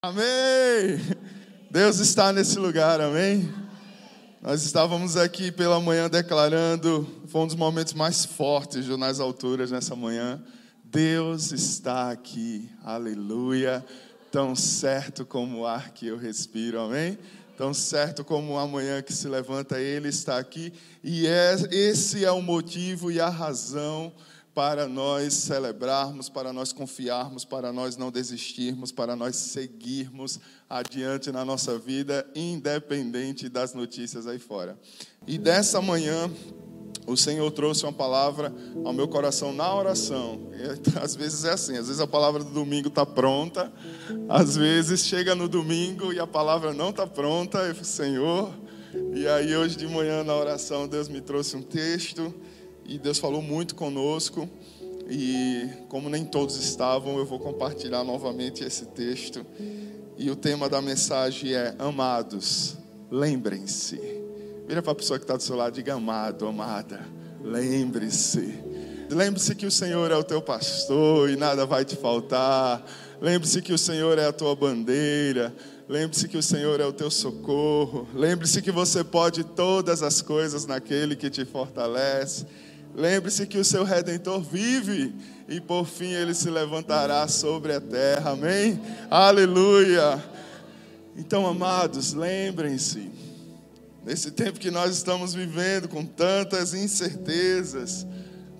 Amém! Deus está nesse lugar, amém? Nós estávamos aqui pela manhã declarando, foi um dos momentos mais fortes do Nas Alturas nessa manhã. Deus está aqui, aleluia, tão certo como o ar que eu respiro, amém? Tão certo como a manhã que se levanta, Ele está aqui, e é, esse é o motivo e a razão para nós celebrarmos, para nós confiarmos, para nós não desistirmos, para nós seguirmos adiante na nossa vida, independente das notícias aí fora. E dessa manhã, o Senhor trouxe uma palavra ao meu coração na oração. E, às vezes é assim, às vezes a palavra do domingo está pronta, às vezes chega no domingo e a palavra não está pronta, eu Senhor. E aí hoje de manhã na oração Deus me trouxe um texto e Deus falou muito conosco. E como nem todos estavam, eu vou compartilhar novamente esse texto. E o tema da mensagem é: Amados, lembrem-se. Vira para a pessoa que está do seu lado, diga amado, amada, lembre-se. Lembre-se que o Senhor é o teu pastor e nada vai te faltar. Lembre-se que o Senhor é a tua bandeira. Lembre-se que o Senhor é o teu socorro. Lembre-se que você pode todas as coisas naquele que te fortalece. Lembre-se que o seu redentor vive e por fim ele se levantará sobre a terra. Amém? Aleluia. Então, amados, lembrem-se, nesse tempo que nós estamos vivendo com tantas incertezas,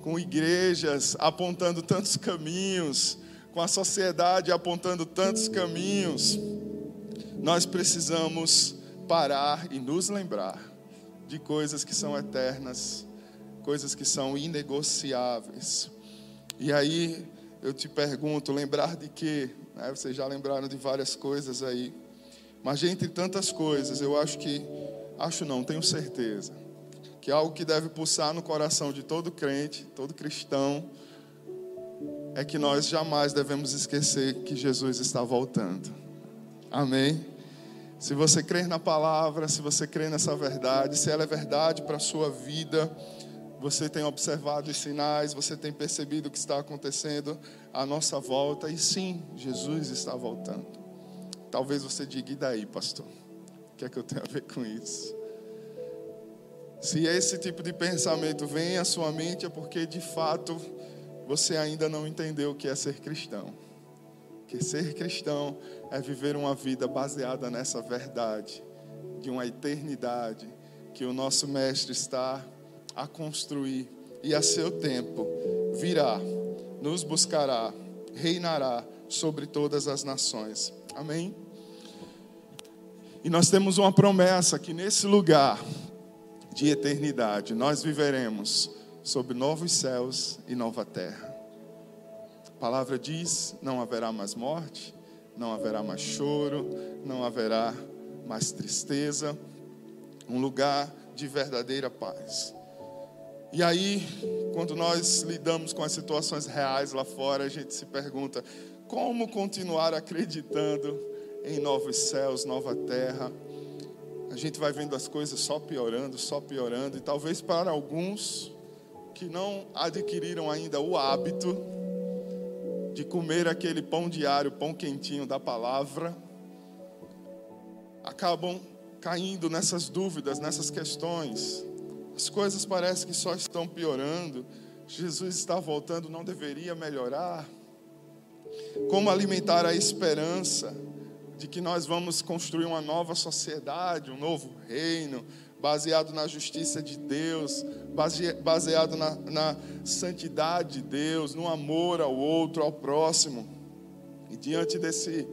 com igrejas apontando tantos caminhos, com a sociedade apontando tantos caminhos, nós precisamos parar e nos lembrar de coisas que são eternas coisas que são inegociáveis. E aí eu te pergunto, lembrar de quê? Né? Vocês já lembraram de várias coisas aí. Mas entre tantas coisas, eu acho que, acho não, tenho certeza, que algo que deve pulsar no coração de todo crente, todo cristão, é que nós jamais devemos esquecer que Jesus está voltando. Amém? Se você crê na palavra, se você crê nessa verdade, se ela é verdade para a sua vida, você tem observado os sinais, você tem percebido o que está acontecendo à nossa volta, e sim, Jesus está voltando. Talvez você diga, e daí, pastor? O que é que eu tenho a ver com isso? Se esse tipo de pensamento vem à sua mente, é porque de fato você ainda não entendeu o que é ser cristão. Que ser cristão é viver uma vida baseada nessa verdade, de uma eternidade que o nosso Mestre está a construir e a seu tempo virá, nos buscará, reinará sobre todas as nações. Amém? E nós temos uma promessa que nesse lugar de eternidade nós viveremos sob novos céus e nova terra. A palavra diz: não haverá mais morte, não haverá mais choro, não haverá mais tristeza, um lugar de verdadeira paz. E aí, quando nós lidamos com as situações reais lá fora, a gente se pergunta: como continuar acreditando em novos céus, nova terra? A gente vai vendo as coisas só piorando, só piorando, e talvez para alguns que não adquiriram ainda o hábito de comer aquele pão diário, pão quentinho da palavra, acabam caindo nessas dúvidas, nessas questões. As coisas parecem que só estão piorando. Jesus está voltando, não deveria melhorar? Como alimentar a esperança de que nós vamos construir uma nova sociedade, um novo reino, baseado na justiça de Deus, baseado na, na santidade de Deus, no amor ao outro, ao próximo. E diante desse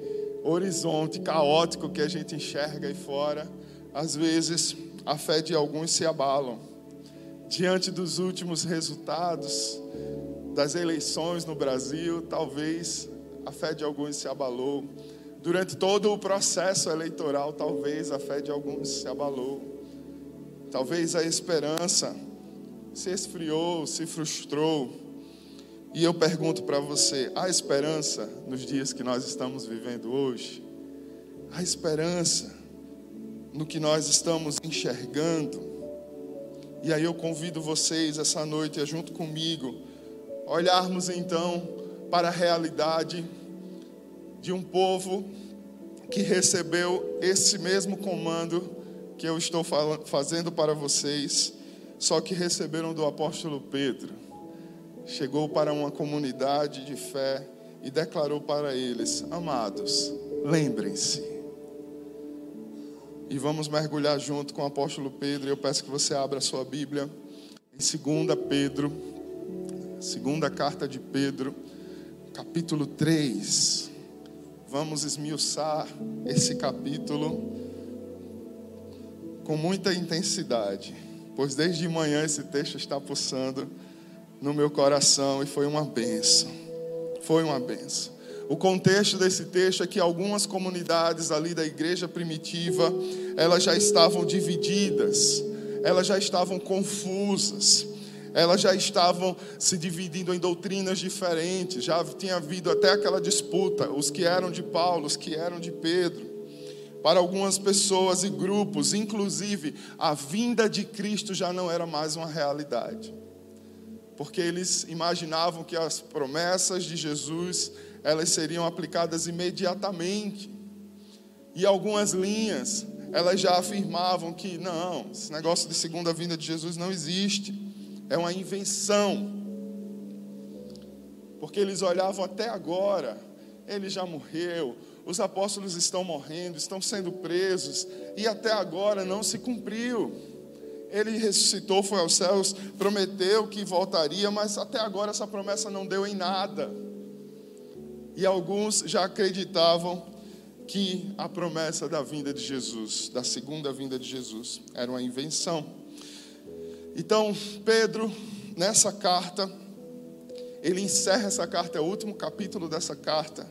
horizonte caótico que a gente enxerga aí fora, às vezes a fé de alguns se abalam diante dos últimos resultados das eleições no Brasil, talvez a fé de alguns se abalou. Durante todo o processo eleitoral, talvez a fé de alguns se abalou. Talvez a esperança se esfriou, se frustrou. E eu pergunto para você: há esperança nos dias que nós estamos vivendo hoje? Há esperança no que nós estamos enxergando? E aí eu convido vocês essa noite, a junto comigo, olharmos então para a realidade de um povo que recebeu esse mesmo comando que eu estou fazendo para vocês, só que receberam do apóstolo Pedro. Chegou para uma comunidade de fé e declarou para eles: Amados, lembrem-se. E vamos mergulhar junto com o apóstolo Pedro. Eu peço que você abra a sua Bíblia em 2 Pedro, segunda carta de Pedro, capítulo 3. Vamos esmiuçar esse capítulo com muita intensidade, pois desde manhã esse texto está pulsando no meu coração e foi uma benção. Foi uma benção. O contexto desse texto é que algumas comunidades ali da igreja primitiva, elas já estavam divididas, elas já estavam confusas, elas já estavam se dividindo em doutrinas diferentes, já tinha havido até aquela disputa, os que eram de Paulo, os que eram de Pedro. Para algumas pessoas e grupos, inclusive, a vinda de Cristo já não era mais uma realidade. Porque eles imaginavam que as promessas de Jesus, elas seriam aplicadas imediatamente. E algumas linhas elas já afirmavam que não, esse negócio de segunda vinda de Jesus não existe, é uma invenção. Porque eles olhavam até agora, ele já morreu, os apóstolos estão morrendo, estão sendo presos, e até agora não se cumpriu. Ele ressuscitou, foi aos céus, prometeu que voltaria, mas até agora essa promessa não deu em nada. E alguns já acreditavam que a promessa da vinda de Jesus, da segunda vinda de Jesus, era uma invenção. Então, Pedro, nessa carta, ele encerra essa carta, é o último capítulo dessa carta,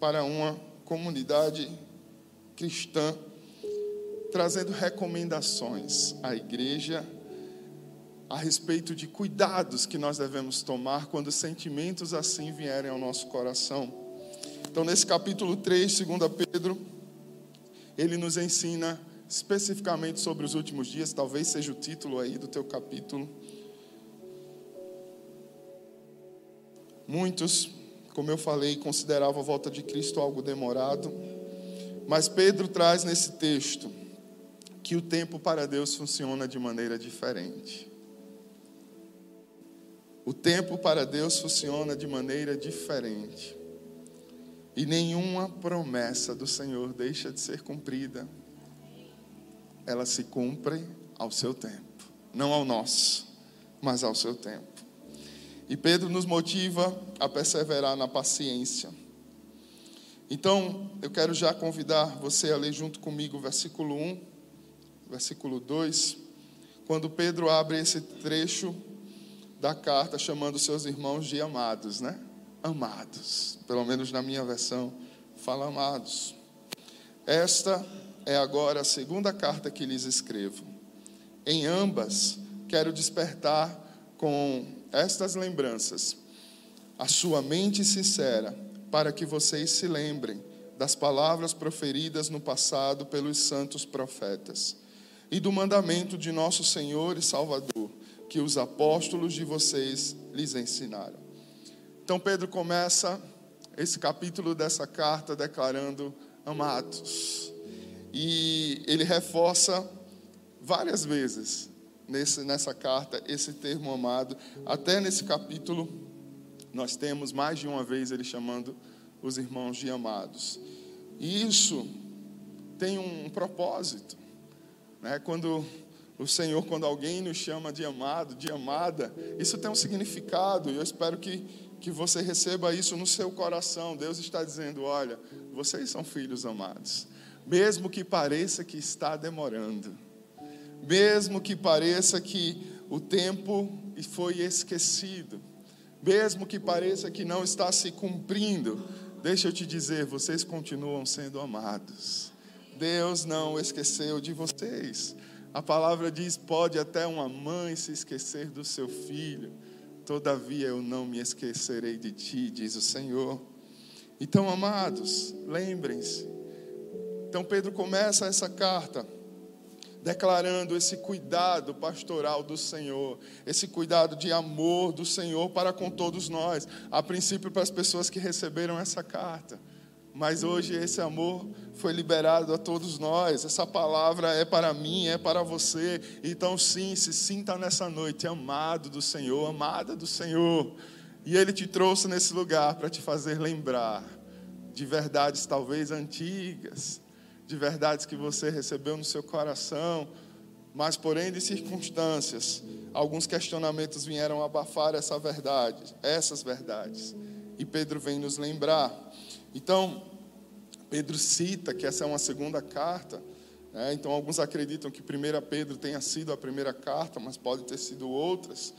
para uma comunidade cristã, trazendo recomendações à igreja a respeito de cuidados que nós devemos tomar quando sentimentos assim vierem ao nosso coração. Então, nesse capítulo 3, 2 Pedro, ele nos ensina especificamente sobre os últimos dias, talvez seja o título aí do teu capítulo. Muitos, como eu falei, consideravam a volta de Cristo algo demorado, mas Pedro traz nesse texto que o tempo para Deus funciona de maneira diferente. O tempo para Deus funciona de maneira diferente. E nenhuma promessa do Senhor deixa de ser cumprida. Ela se cumpre ao seu tempo, não ao nosso, mas ao seu tempo. E Pedro nos motiva a perseverar na paciência. Então, eu quero já convidar você a ler junto comigo o versículo 1, versículo 2, quando Pedro abre esse trecho da carta chamando seus irmãos de amados, né? amados. Pelo menos na minha versão, fala amados. Esta é agora a segunda carta que lhes escrevo. Em ambas, quero despertar com estas lembranças a sua mente sincera, para que vocês se lembrem das palavras proferidas no passado pelos santos profetas e do mandamento de nosso Senhor e Salvador, que os apóstolos de vocês lhes ensinaram. Então Pedro começa esse capítulo dessa carta declarando amados. E ele reforça várias vezes nesse, nessa carta esse termo amado. Até nesse capítulo, nós temos mais de uma vez ele chamando os irmãos de amados. E isso tem um propósito. Né? Quando o Senhor, quando alguém nos chama de amado, de amada, isso tem um significado. E eu espero que que você receba isso no seu coração. Deus está dizendo: olha, vocês são filhos amados, mesmo que pareça que está demorando, mesmo que pareça que o tempo foi esquecido, mesmo que pareça que não está se cumprindo, deixa eu te dizer, vocês continuam sendo amados. Deus não esqueceu de vocês. A palavra diz: pode até uma mãe se esquecer do seu filho, Todavia eu não me esquecerei de ti, diz o Senhor. Então, amados, lembrem-se. Então, Pedro começa essa carta declarando esse cuidado pastoral do Senhor, esse cuidado de amor do Senhor para com todos nós, a princípio para as pessoas que receberam essa carta, mas hoje esse amor foi liberado a todos nós. Essa palavra é para mim, é para você. Então, sim, se sinta nessa noite amado do Senhor, amada do Senhor. E Ele te trouxe nesse lugar para te fazer lembrar de verdades talvez antigas, de verdades que você recebeu no seu coração, mas porém de circunstâncias, alguns questionamentos vieram abafar essa verdade, essas verdades. E Pedro vem nos lembrar. Então, Pedro cita que essa é uma segunda carta. Né? Então, alguns acreditam que 1 Pedro tenha sido a primeira carta, mas pode ter sido outras.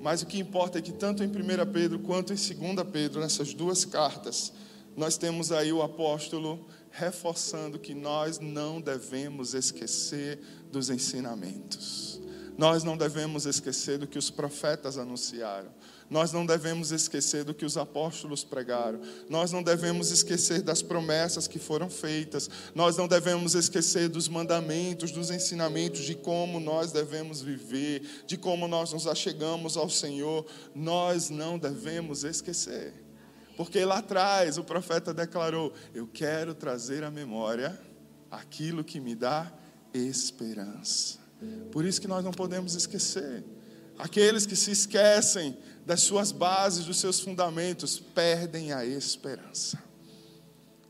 Mas o que importa é que tanto em 1 Pedro quanto em 2 Pedro, nessas duas cartas, nós temos aí o apóstolo reforçando que nós não devemos esquecer dos ensinamentos. Nós não devemos esquecer do que os profetas anunciaram. Nós não devemos esquecer do que os apóstolos pregaram. Nós não devemos esquecer das promessas que foram feitas. Nós não devemos esquecer dos mandamentos, dos ensinamentos de como nós devemos viver, de como nós nos achegamos ao Senhor. Nós não devemos esquecer. Porque lá atrás o profeta declarou: Eu quero trazer à memória aquilo que me dá esperança. Por isso que nós não podemos esquecer. Aqueles que se esquecem das suas bases, dos seus fundamentos, perdem a esperança.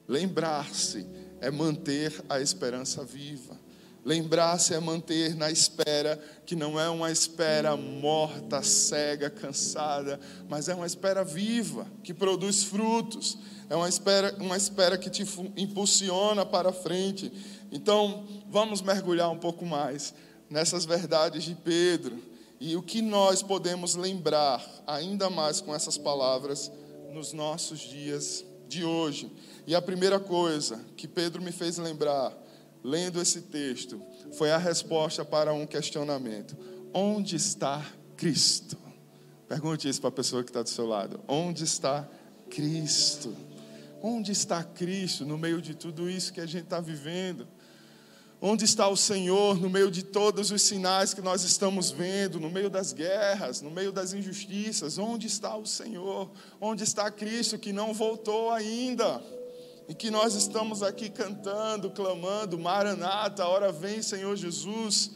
Lembrar-se é manter a esperança viva. Lembrar-se é manter na espera, que não é uma espera morta, cega, cansada, mas é uma espera viva, que produz frutos. É uma espera, uma espera que te impulsiona para frente. Então, vamos mergulhar um pouco mais nessas verdades de Pedro e o que nós podemos lembrar ainda mais com essas palavras nos nossos dias de hoje. E a primeira coisa que Pedro me fez lembrar lendo esse texto, foi a resposta para um questionamento: onde está Cristo? Pergunte isso para a pessoa que está do seu lado: onde está Cristo? Onde está Cristo no meio de tudo isso que a gente está vivendo? Onde está o Senhor no meio de todos os sinais que nós estamos vendo, no meio das guerras, no meio das injustiças? Onde está o Senhor? Onde está Cristo que não voltou ainda? e que nós estamos aqui cantando, clamando, Maranata, hora vem, Senhor Jesus.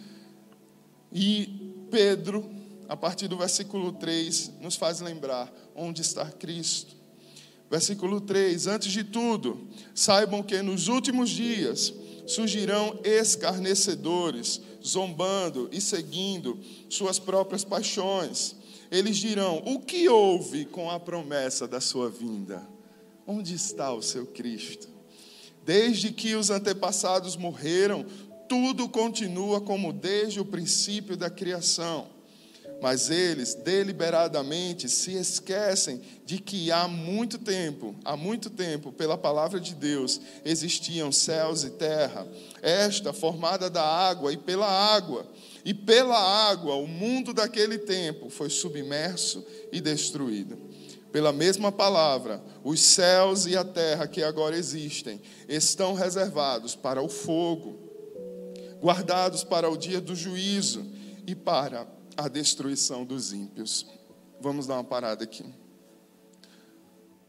E Pedro, a partir do versículo 3, nos faz lembrar onde está Cristo. Versículo 3: Antes de tudo, saibam que nos últimos dias surgirão escarnecedores, zombando e seguindo suas próprias paixões. Eles dirão: O que houve com a promessa da sua vinda? Onde está o seu Cristo? Desde que os antepassados morreram, tudo continua como desde o princípio da criação. Mas eles deliberadamente se esquecem de que há muito tempo, há muito tempo, pela palavra de Deus, existiam céus e terra, esta formada da água e pela água. E pela água, o mundo daquele tempo foi submerso e destruído pela mesma palavra, os céus e a terra que agora existem estão reservados para o fogo, guardados para o dia do juízo e para a destruição dos ímpios. Vamos dar uma parada aqui.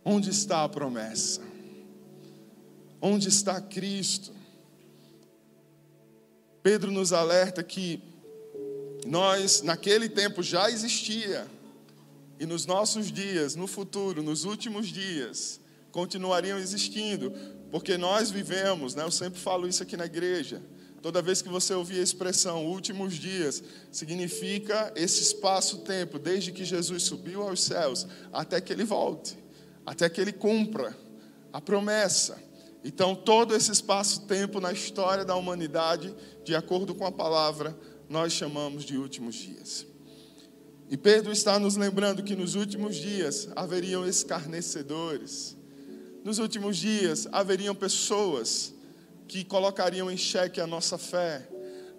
Onde está a promessa? Onde está Cristo? Pedro nos alerta que nós, naquele tempo, já existia e nos nossos dias, no futuro, nos últimos dias, continuariam existindo, porque nós vivemos, né? Eu sempre falo isso aqui na igreja. Toda vez que você ouvir a expressão últimos dias, significa esse espaço-tempo, desde que Jesus subiu aos céus até que ele volte, até que ele cumpra a promessa. Então, todo esse espaço-tempo na história da humanidade, de acordo com a palavra, nós chamamos de últimos dias. E Pedro está nos lembrando que nos últimos dias haveriam escarnecedores. Nos últimos dias haveriam pessoas que colocariam em xeque a nossa fé.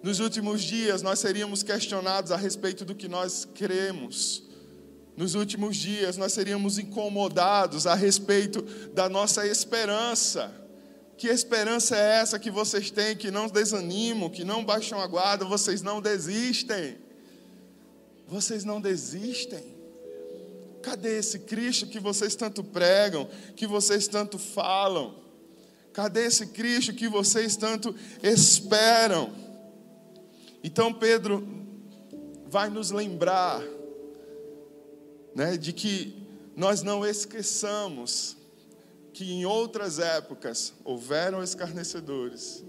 Nos últimos dias nós seríamos questionados a respeito do que nós cremos. Nos últimos dias nós seríamos incomodados a respeito da nossa esperança. Que esperança é essa que vocês têm, que não desanimam, que não baixam a guarda, vocês não desistem? vocês não desistem? Cadê esse Cristo que vocês tanto pregam, que vocês tanto falam? Cadê esse Cristo que vocês tanto esperam? Então Pedro vai nos lembrar né, de que nós não esqueçamos que em outras épocas houveram escarnecedores,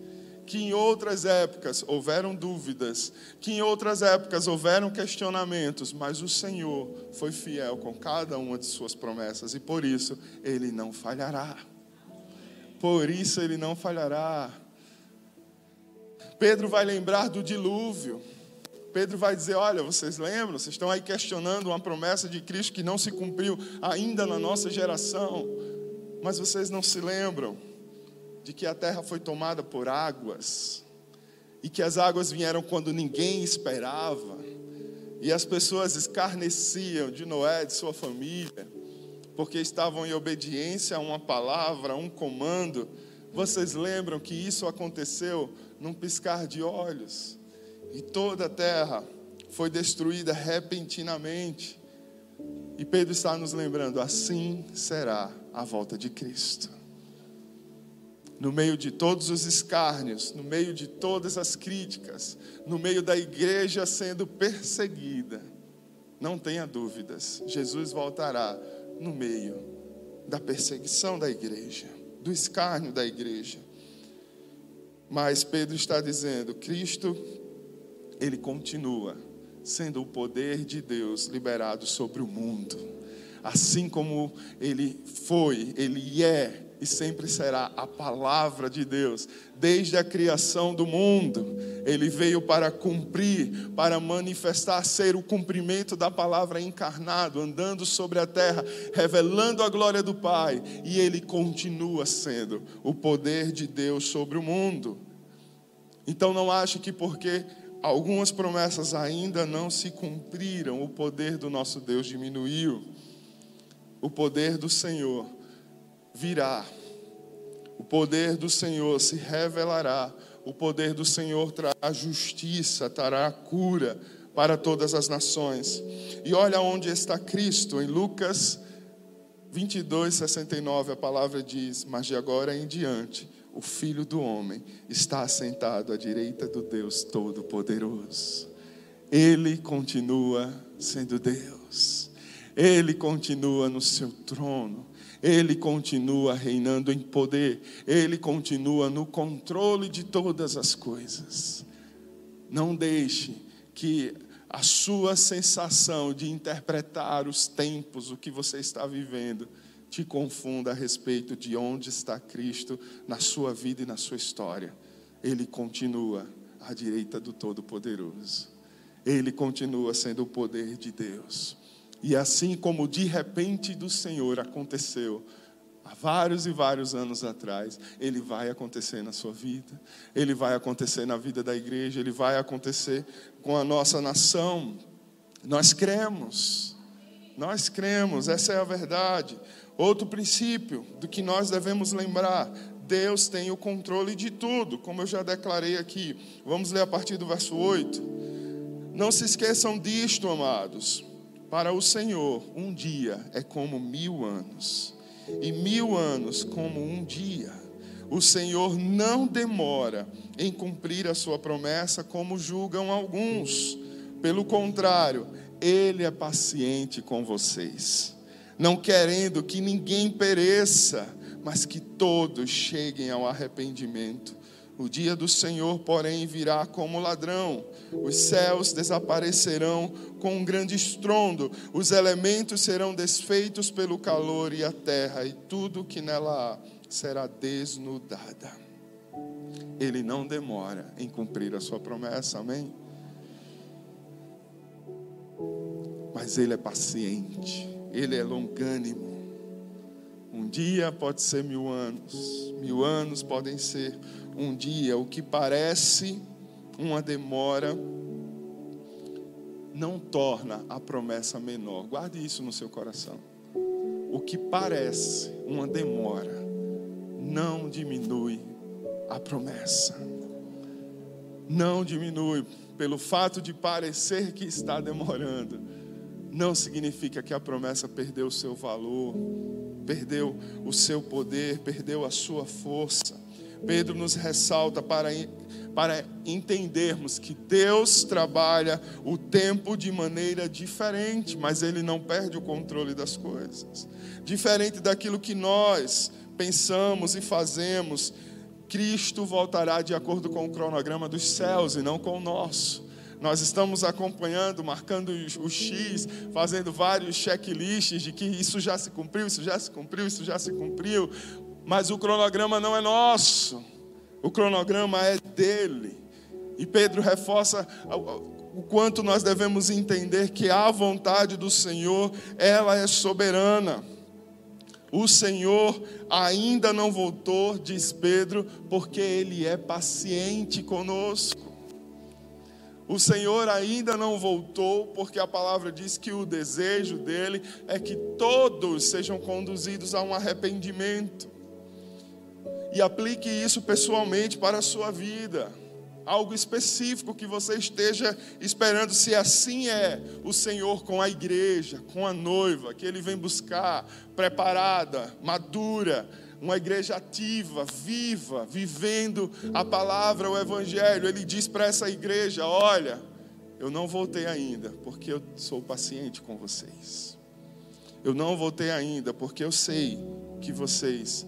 que em outras épocas houveram dúvidas, que em outras épocas houveram questionamentos, mas o Senhor foi fiel com cada uma de suas promessas e por isso ele não falhará. Por isso ele não falhará. Pedro vai lembrar do dilúvio. Pedro vai dizer: Olha, vocês lembram? Vocês estão aí questionando uma promessa de Cristo que não se cumpriu ainda na nossa geração, mas vocês não se lembram de que a terra foi tomada por águas e que as águas vieram quando ninguém esperava e as pessoas escarneciam de Noé, de sua família, porque estavam em obediência a uma palavra, a um comando. Vocês lembram que isso aconteceu num piscar de olhos e toda a terra foi destruída repentinamente. E Pedro está nos lembrando: assim será a volta de Cristo. No meio de todos os escárnios, no meio de todas as críticas, no meio da igreja sendo perseguida, não tenha dúvidas, Jesus voltará no meio da perseguição da igreja, do escárnio da igreja. Mas Pedro está dizendo: Cristo, ele continua sendo o poder de Deus liberado sobre o mundo. Assim como ele foi, ele é e sempre será a palavra de Deus, desde a criação do mundo. Ele veio para cumprir, para manifestar, ser o cumprimento da palavra encarnado, andando sobre a terra, revelando a glória do Pai, e ele continua sendo o poder de Deus sobre o mundo. Então não ache que porque algumas promessas ainda não se cumpriram, o poder do nosso Deus diminuiu. O poder do Senhor virá. O poder do Senhor se revelará. O poder do Senhor trará justiça, trará cura para todas as nações. E olha onde está Cristo, em Lucas 22, 69, a palavra diz: Mas de agora em diante, o Filho do Homem está assentado à direita do Deus Todo-Poderoso. Ele continua sendo Deus. Ele continua no seu trono. Ele continua reinando em poder, Ele continua no controle de todas as coisas. Não deixe que a sua sensação de interpretar os tempos, o que você está vivendo, te confunda a respeito de onde está Cristo na sua vida e na sua história. Ele continua à direita do Todo-Poderoso. Ele continua sendo o poder de Deus. E assim como de repente do Senhor aconteceu há vários e vários anos atrás, ele vai acontecer na sua vida, ele vai acontecer na vida da igreja, ele vai acontecer com a nossa nação. Nós cremos, nós cremos, essa é a verdade. Outro princípio do que nós devemos lembrar: Deus tem o controle de tudo, como eu já declarei aqui. Vamos ler a partir do verso 8. Não se esqueçam disto, amados. Para o Senhor, um dia é como mil anos, e mil anos como um dia. O Senhor não demora em cumprir a sua promessa, como julgam alguns. Pelo contrário, Ele é paciente com vocês, não querendo que ninguém pereça, mas que todos cheguem ao arrependimento. O dia do Senhor, porém, virá como ladrão. Os céus desaparecerão com um grande estrondo, os elementos serão desfeitos pelo calor e a terra, e tudo que nela há será desnudada. Ele não demora em cumprir a sua promessa, amém? Mas ele é paciente, ele é longânimo. Um dia pode ser mil anos, mil anos podem ser um dia, o que parece uma demora, não torna a promessa menor. Guarde isso no seu coração. O que parece uma demora, não diminui a promessa. Não diminui. Pelo fato de parecer que está demorando, não significa que a promessa perdeu o seu valor perdeu o seu poder, perdeu a sua força. Pedro nos ressalta para, para entendermos que Deus trabalha o tempo de maneira diferente, mas Ele não perde o controle das coisas. Diferente daquilo que nós pensamos e fazemos, Cristo voltará de acordo com o cronograma dos céus e não com o nosso. Nós estamos acompanhando, marcando o X, fazendo vários checklists de que isso já se cumpriu, isso já se cumpriu, isso já se cumpriu, mas o cronograma não é nosso, o cronograma é dele. E Pedro reforça o quanto nós devemos entender que a vontade do Senhor, ela é soberana. O Senhor ainda não voltou, diz Pedro, porque Ele é paciente conosco. O Senhor ainda não voltou, porque a palavra diz que o desejo dele é que todos sejam conduzidos a um arrependimento. E aplique isso pessoalmente para a sua vida. Algo específico que você esteja esperando, se assim é o Senhor com a igreja, com a noiva, que Ele vem buscar, preparada, madura, uma igreja ativa, viva, vivendo a palavra, o evangelho. Ele diz para essa igreja: Olha, eu não voltei ainda, porque eu sou paciente com vocês. Eu não voltei ainda, porque eu sei que vocês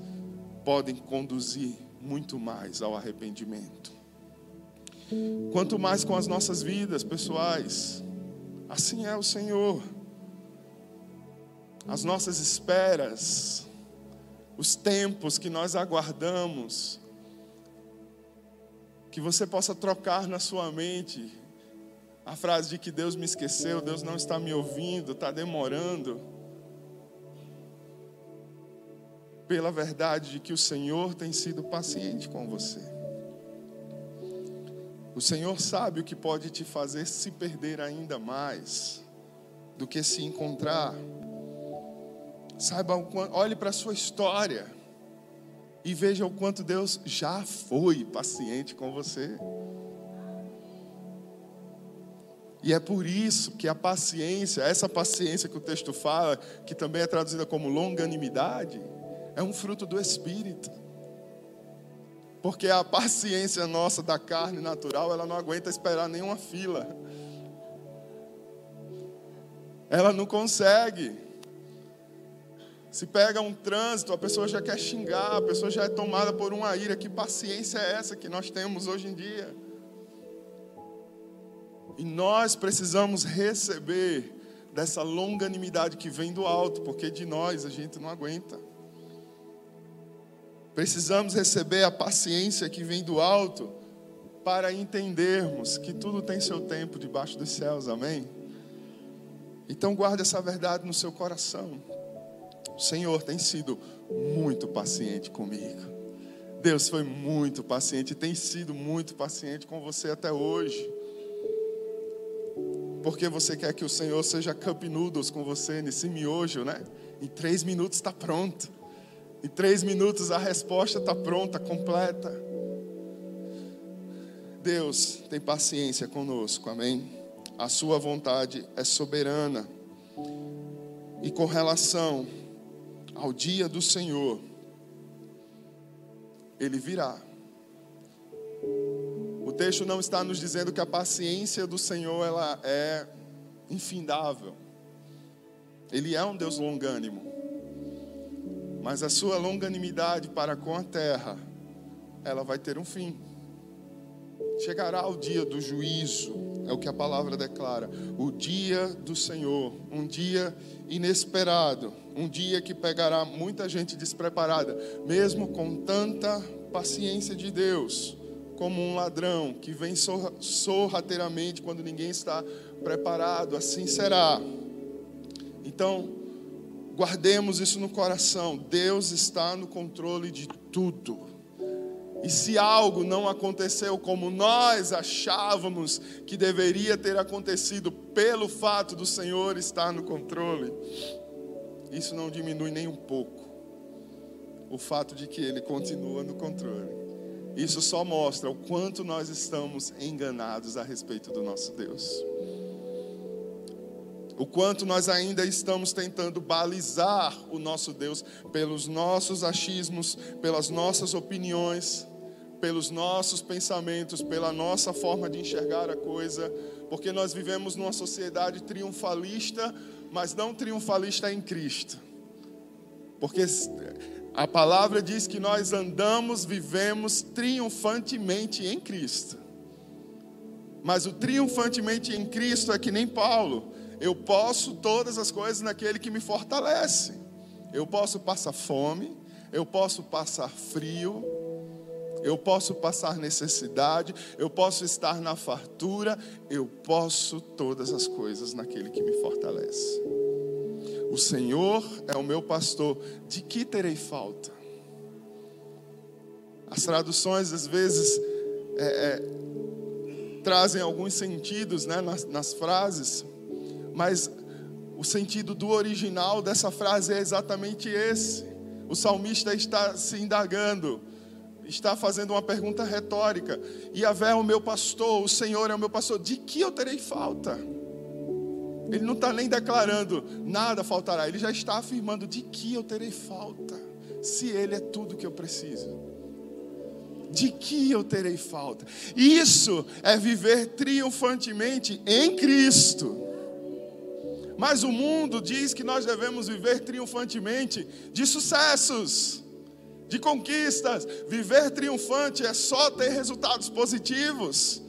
podem conduzir muito mais ao arrependimento. Quanto mais com as nossas vidas pessoais, assim é o Senhor. As nossas esperas, os tempos que nós aguardamos, que você possa trocar na sua mente a frase de que Deus me esqueceu, Deus não está me ouvindo, está demorando, pela verdade de que o Senhor tem sido paciente com você. O Senhor sabe o que pode te fazer se perder ainda mais do que se encontrar. Saiba, olhe para a sua história e veja o quanto Deus já foi paciente com você. E é por isso que a paciência, essa paciência que o texto fala, que também é traduzida como longanimidade, é um fruto do Espírito. Porque a paciência nossa da carne natural, ela não aguenta esperar nenhuma fila. Ela não consegue. Se pega um trânsito, a pessoa já quer xingar, a pessoa já é tomada por uma ira. Que paciência é essa que nós temos hoje em dia? E nós precisamos receber dessa longanimidade que vem do alto, porque de nós a gente não aguenta. Precisamos receber a paciência que vem do alto para entendermos que tudo tem seu tempo debaixo dos céus, amém? Então guarde essa verdade no seu coração. O Senhor tem sido muito paciente comigo. Deus foi muito paciente, tem sido muito paciente com você até hoje. Porque você quer que o Senhor seja cup noodles com você nesse miojo, né? Em três minutos está pronto. Em três minutos a resposta está pronta, completa. Deus tem paciência conosco, amém? A sua vontade é soberana. E com relação ao dia do Senhor, ele virá. O texto não está nos dizendo que a paciência do Senhor ela é infindável. Ele é um Deus longânimo. Mas a sua longanimidade para com a terra, ela vai ter um fim. Chegará o dia do juízo, é o que a palavra declara. O dia do Senhor, um dia inesperado, um dia que pegará muita gente despreparada, mesmo com tanta paciência de Deus, como um ladrão que vem sorrateiramente quando ninguém está preparado, assim será. Então, guardemos isso no coração: Deus está no controle de tudo. E se algo não aconteceu como nós achávamos que deveria ter acontecido, pelo fato do Senhor estar no controle, isso não diminui nem um pouco o fato de que Ele continua no controle. Isso só mostra o quanto nós estamos enganados a respeito do nosso Deus. O quanto nós ainda estamos tentando balizar o nosso Deus pelos nossos achismos, pelas nossas opiniões, pelos nossos pensamentos, pela nossa forma de enxergar a coisa, porque nós vivemos numa sociedade triunfalista, mas não triunfalista em Cristo. Porque a palavra diz que nós andamos, vivemos triunfantemente em Cristo. Mas o triunfantemente em Cristo é que nem Paulo. Eu posso todas as coisas naquele que me fortalece. Eu posso passar fome, eu posso passar frio, eu posso passar necessidade, eu posso estar na fartura, eu posso todas as coisas naquele que me fortalece. O Senhor é o meu pastor, de que terei falta? As traduções às vezes é, é, trazem alguns sentidos né, nas, nas frases, mas o sentido do original dessa frase é exatamente esse. O salmista está se indagando, está fazendo uma pergunta retórica. E é o meu pastor, o Senhor é o meu pastor, de que eu terei falta? Ele não está nem declarando nada faltará, ele já está afirmando de que eu terei falta, se Ele é tudo que eu preciso. De que eu terei falta? Isso é viver triunfantemente em Cristo. Mas o mundo diz que nós devemos viver triunfantemente de sucessos, de conquistas. Viver triunfante é só ter resultados positivos.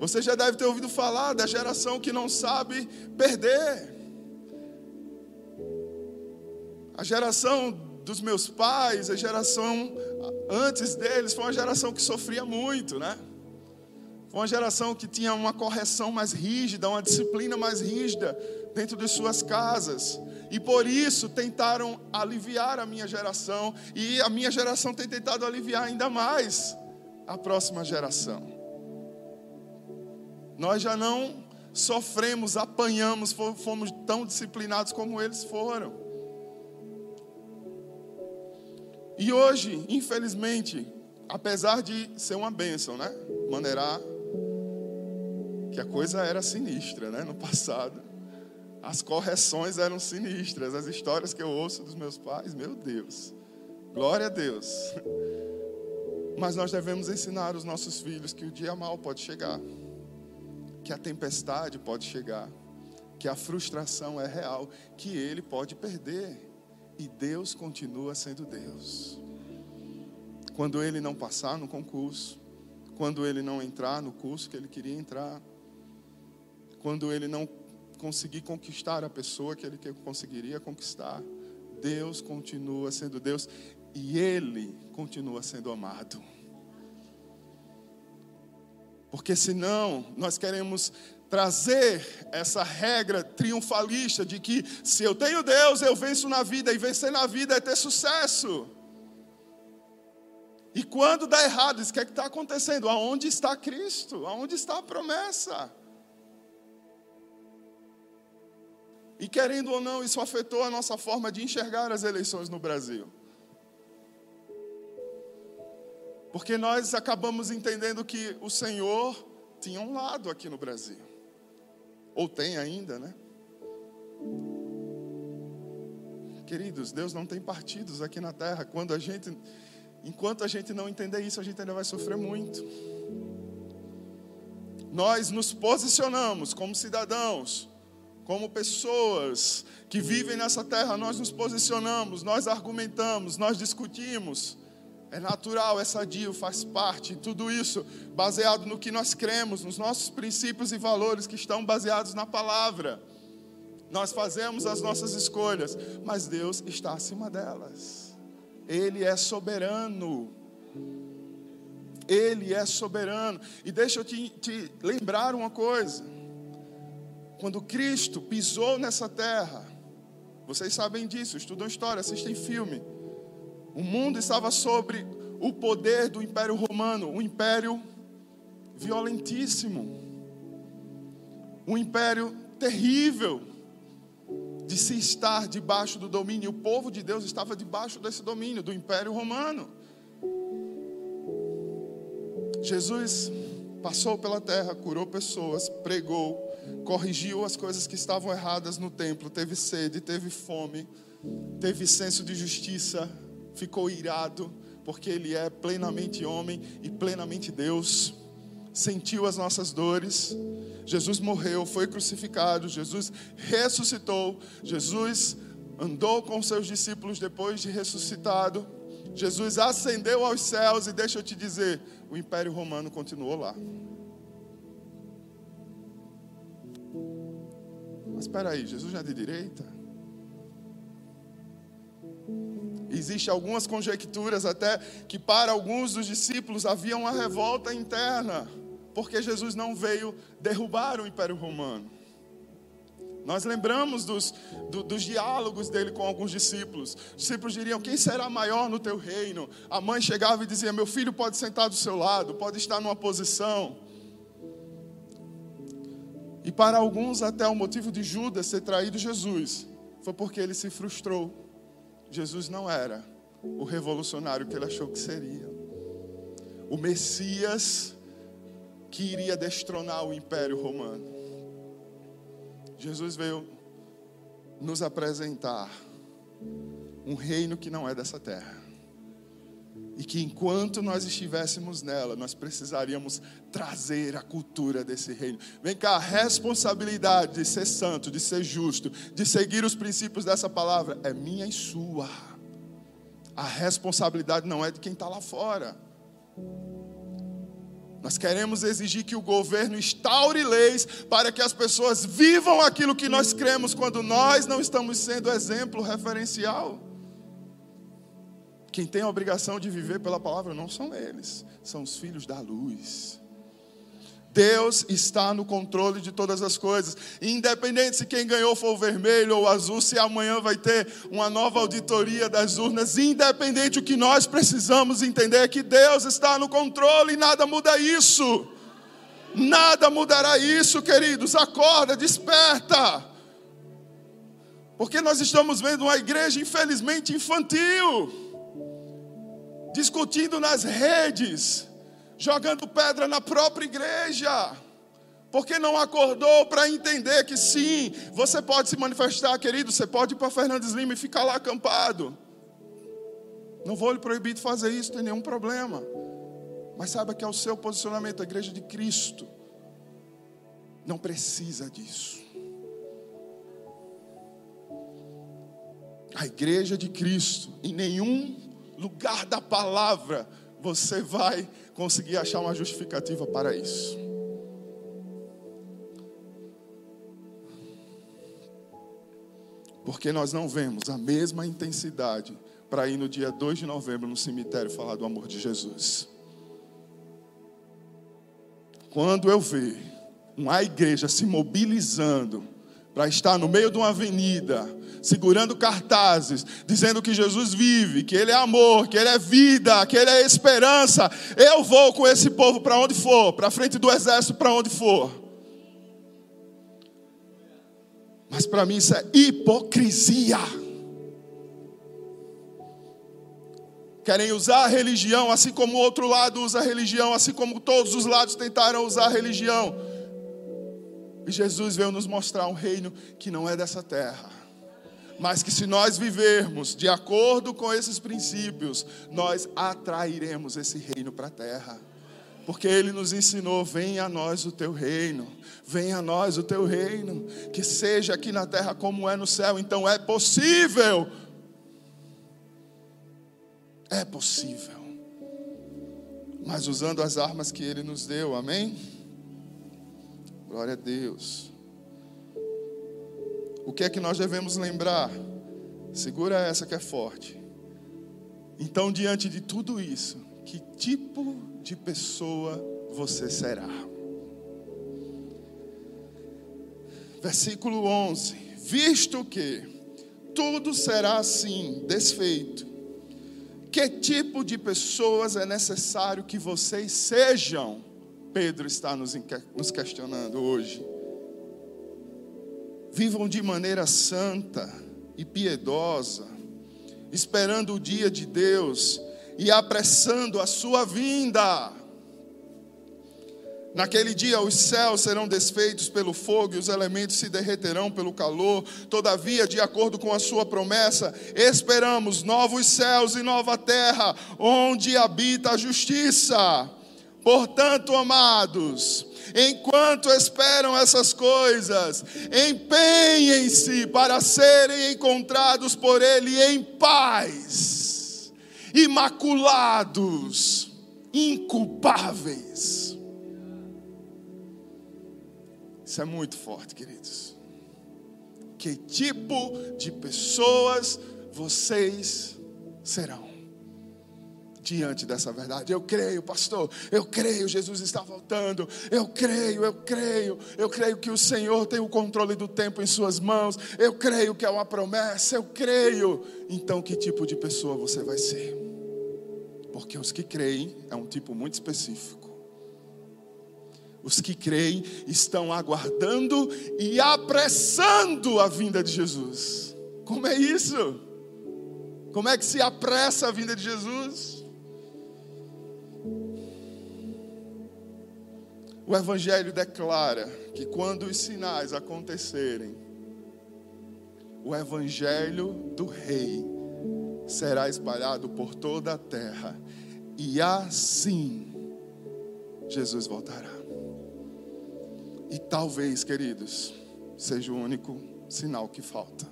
Você já deve ter ouvido falar da geração que não sabe perder. A geração dos meus pais, a geração antes deles, foi uma geração que sofria muito, né? Uma geração que tinha uma correção mais rígida, uma disciplina mais rígida dentro de suas casas. E por isso tentaram aliviar a minha geração. E a minha geração tem tentado aliviar ainda mais a próxima geração. Nós já não sofremos, apanhamos, fomos tão disciplinados como eles foram. E hoje, infelizmente, apesar de ser uma bênção, né? Maneirar que a coisa era sinistra, né? No passado, as correções eram sinistras, as histórias que eu ouço dos meus pais, meu Deus, glória a Deus. Mas nós devemos ensinar os nossos filhos que o dia mal pode chegar que a tempestade pode chegar, que a frustração é real, que ele pode perder e Deus continua sendo Deus. Quando ele não passar no concurso, quando ele não entrar no curso que ele queria entrar, quando ele não conseguir conquistar a pessoa que ele conseguiria conquistar, Deus continua sendo Deus e ele continua sendo amado. Porque senão nós queremos trazer essa regra triunfalista de que se eu tenho Deus, eu venço na vida, e vencer na vida é ter sucesso. E quando dá errado, isso o que é está acontecendo? Aonde está Cristo? Aonde está a promessa? E querendo ou não, isso afetou a nossa forma de enxergar as eleições no Brasil. Porque nós acabamos entendendo que o Senhor tinha um lado aqui no Brasil. Ou tem ainda, né? Queridos, Deus não tem partidos aqui na terra. Quando a gente, enquanto a gente não entender isso, a gente ainda vai sofrer muito. Nós nos posicionamos como cidadãos, como pessoas que vivem nessa terra, nós nos posicionamos, nós argumentamos, nós discutimos é natural, é sadio, faz parte, tudo isso baseado no que nós cremos, nos nossos princípios e valores que estão baseados na palavra. Nós fazemos as nossas escolhas, mas Deus está acima delas. Ele é soberano. Ele é soberano. E deixa eu te, te lembrar uma coisa. Quando Cristo pisou nessa terra, vocês sabem disso, estudam história, assistem filme o mundo estava sobre o poder do Império Romano, um império violentíssimo, um império terrível de se estar debaixo do domínio. O povo de Deus estava debaixo desse domínio do Império Romano. Jesus passou pela terra, curou pessoas, pregou, corrigiu as coisas que estavam erradas no templo, teve sede, teve fome, teve senso de justiça, ficou irado, porque ele é plenamente homem e plenamente Deus. Sentiu as nossas dores. Jesus morreu, foi crucificado, Jesus ressuscitou, Jesus andou com seus discípulos depois de ressuscitado. Jesus ascendeu aos céus e deixa eu te dizer, o Império Romano continuou lá. Mas espera aí, Jesus não é de direita? Existem algumas conjecturas até que para alguns dos discípulos havia uma revolta interna, porque Jesus não veio derrubar o Império Romano. Nós lembramos dos, do, dos diálogos dele com alguns discípulos. Os discípulos diriam: Quem será maior no teu reino? A mãe chegava e dizia: Meu filho pode sentar do seu lado, pode estar numa posição. E para alguns, até o motivo de Judas ter traído Jesus foi porque ele se frustrou. Jesus não era o revolucionário que ele achou que seria. O Messias que iria destronar o império romano. Jesus veio nos apresentar um reino que não é dessa terra. E que enquanto nós estivéssemos nela, nós precisaríamos trazer a cultura desse reino. Vem cá, a responsabilidade de ser santo, de ser justo, de seguir os princípios dessa palavra é minha e sua. A responsabilidade não é de quem está lá fora. Nós queremos exigir que o governo instaure leis para que as pessoas vivam aquilo que nós cremos quando nós não estamos sendo exemplo referencial. Quem tem a obrigação de viver pela palavra não são eles, são os filhos da luz. Deus está no controle de todas as coisas. Independente se quem ganhou for o vermelho ou o azul, se amanhã vai ter uma nova auditoria das urnas, independente o que nós precisamos entender é que Deus está no controle e nada muda isso. Nada mudará isso, queridos. Acorda, desperta. Porque nós estamos vendo uma igreja infelizmente infantil, discutindo nas redes jogando pedra na própria igreja. Porque não acordou para entender que sim, você pode se manifestar, querido, você pode ir para Fernandes Lima e ficar lá acampado. Não vou lhe proibir de fazer isso, não tem nenhum problema. Mas saiba que é o seu posicionamento, a igreja de Cristo não precisa disso. A igreja de Cristo, em nenhum lugar da palavra, você vai conseguir achar uma justificativa para isso. Porque nós não vemos a mesma intensidade para ir no dia 2 de novembro no cemitério falar do amor de Jesus. Quando eu ver uma igreja se mobilizando para estar no meio de uma avenida, segurando cartazes, dizendo que Jesus vive, que Ele é amor, que Ele é vida, que Ele é esperança. Eu vou com esse povo para onde for, para frente do exército, para onde for. Mas para mim isso é hipocrisia. Querem usar a religião, assim como o outro lado usa a religião, assim como todos os lados tentaram usar a religião. E Jesus veio nos mostrar um reino que não é dessa terra mas que se nós vivermos de acordo com esses princípios, nós atrairemos esse reino para a terra. Porque ele nos ensinou: venha a nós o teu reino, venha a nós o teu reino, que seja aqui na terra como é no céu. Então é possível. É possível. Mas usando as armas que ele nos deu, amém? Glória a Deus. O que é que nós devemos lembrar? Segura essa que é forte. Então, diante de tudo isso, que tipo de pessoa você será? Versículo 11: Visto que tudo será assim, desfeito, que tipo de pessoas é necessário que vocês sejam? Pedro está nos questionando hoje. Vivam de maneira santa e piedosa, esperando o dia de Deus e apressando a sua vinda. Naquele dia os céus serão desfeitos pelo fogo e os elementos se derreterão pelo calor. Todavia, de acordo com a sua promessa, esperamos novos céus e nova terra, onde habita a justiça. Portanto, amados, enquanto esperam essas coisas, empenhem-se para serem encontrados por Ele em paz, imaculados, inculpáveis isso é muito forte, queridos. Que tipo de pessoas vocês serão diante dessa verdade? Eu creio, pastor, eu creio, Jesus está voltando. Eu creio, eu creio, eu creio que o Senhor tem o controle do tempo em Suas mãos. Eu creio que é uma promessa, eu creio. Então, que tipo de pessoa você vai ser? Porque os que creem é um tipo muito específico. Os que creem estão aguardando e apressando a vinda de Jesus. Como é isso? Como é que se apressa a vinda de Jesus? O Evangelho declara que quando os sinais acontecerem, o Evangelho do Rei será espalhado por toda a terra, e assim Jesus voltará. E talvez, queridos, seja o único sinal que falta.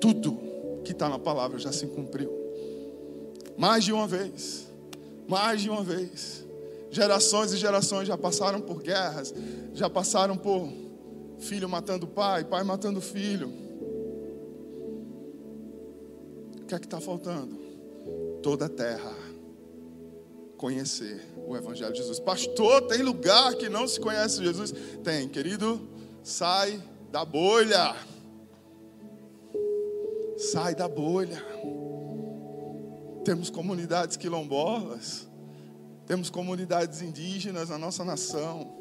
Tudo que está na palavra já se cumpriu. Mais de uma vez. Mais de uma vez. Gerações e gerações já passaram por guerras, já passaram por filho matando pai, pai matando filho. O que é que está faltando? Toda a terra conhecer o Evangelho de Jesus. Pastor, tem lugar que não se conhece Jesus? Tem, querido, sai da bolha. Sai da bolha. Temos comunidades quilombolas, temos comunidades indígenas na nossa nação,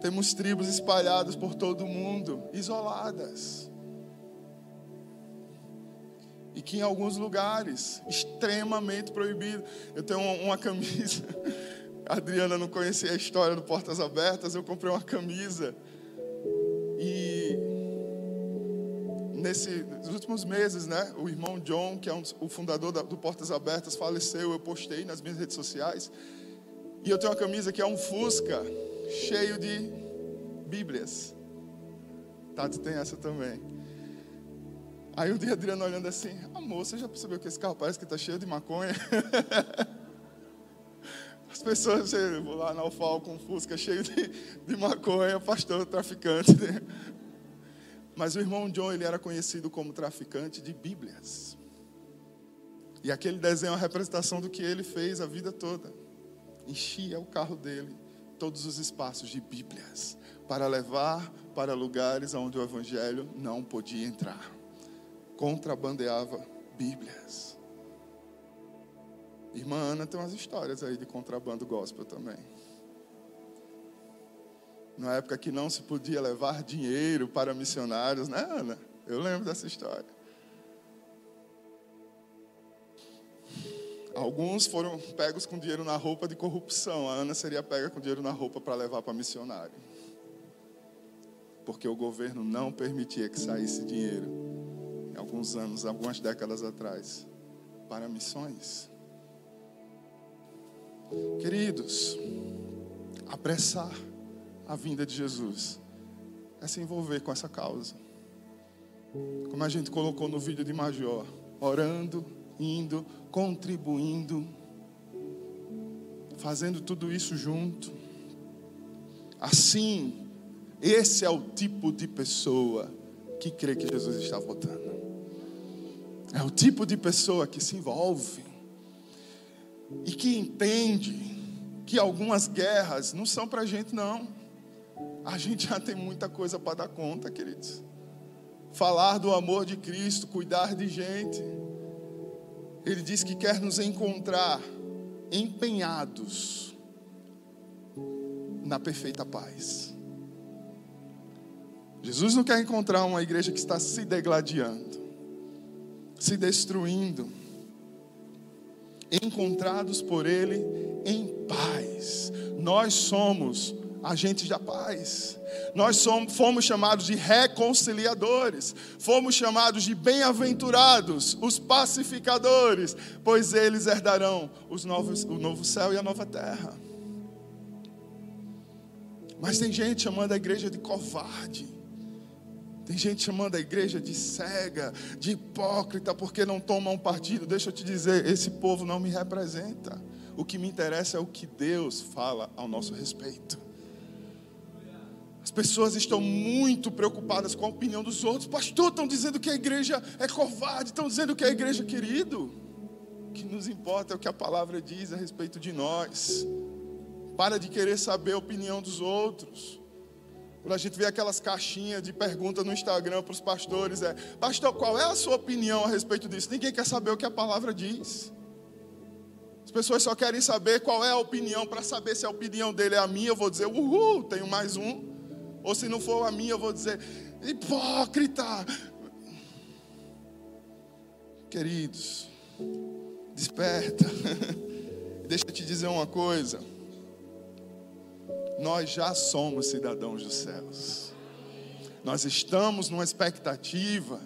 temos tribos espalhadas por todo o mundo, isoladas e que em alguns lugares extremamente proibido. Eu tenho uma, camisa. A Adriana não conhecia a história do Portas Abertas. Eu comprei uma camisa e nesse, nos últimos meses, né, o irmão John, que é um, o fundador da, do Portas Abertas, faleceu. Eu postei nas minhas redes sociais e eu tenho uma camisa que é um Fusca cheio de Bíblias. Tati tem essa também. Aí um dia a Adriana olhando assim, amor, você já percebeu que esse carro parece que está cheio de maconha? As pessoas, você, vou lá na UFAL com Fusca cheio de, de maconha, pastor traficante. Mas o irmão John, ele era conhecido como traficante de Bíblias. E aquele desenho é uma representação do que ele fez a vida toda. Enchia o carro dele, todos os espaços de Bíblias, para levar para lugares onde o Evangelho não podia entrar contrabandeava Bíblias. Irmã Ana tem umas histórias aí de contrabando gospel também. Na época que não se podia levar dinheiro para missionários, né, Ana? Eu lembro dessa história. Alguns foram pegos com dinheiro na roupa de corrupção. A Ana seria pega com dinheiro na roupa para levar para missionário. Porque o governo não permitia que saísse dinheiro alguns anos, algumas décadas atrás, para missões. Queridos, apressar a vinda de Jesus é se envolver com essa causa. Como a gente colocou no vídeo de Major, orando, indo, contribuindo, fazendo tudo isso junto. Assim, esse é o tipo de pessoa que crê que Jesus está voltando. É o tipo de pessoa que se envolve e que entende que algumas guerras não são para a gente, não. A gente já tem muita coisa para dar conta, queridos. Falar do amor de Cristo, cuidar de gente. Ele diz que quer nos encontrar empenhados na perfeita paz. Jesus não quer encontrar uma igreja que está se degladiando se destruindo, encontrados por Ele em paz. Nós somos agentes da paz. Nós somos, fomos chamados de reconciliadores, fomos chamados de bem-aventurados, os pacificadores, pois eles herdarão os novos, o novo céu e a nova terra. Mas tem gente chamando a igreja de covarde. Tem gente chamando a igreja de cega, de hipócrita, porque não toma um partido. Deixa eu te dizer, esse povo não me representa. O que me interessa é o que Deus fala ao nosso respeito. As pessoas estão muito preocupadas com a opinião dos outros. Pastor, estão dizendo que a igreja é covarde, estão dizendo que a igreja é querido. O que nos importa é o que a palavra diz a respeito de nós. Para de querer saber a opinião dos outros. Quando a gente vê aquelas caixinhas de pergunta no Instagram para os pastores, é: Pastor, qual é a sua opinião a respeito disso? Ninguém quer saber o que a palavra diz. As pessoas só querem saber qual é a opinião, para saber se a opinião dele é a minha, eu vou dizer, uhul, tenho mais um. Ou se não for a minha, eu vou dizer, hipócrita. Queridos, desperta. Deixa eu te dizer uma coisa. Nós já somos cidadãos dos céus. Nós estamos numa expectativa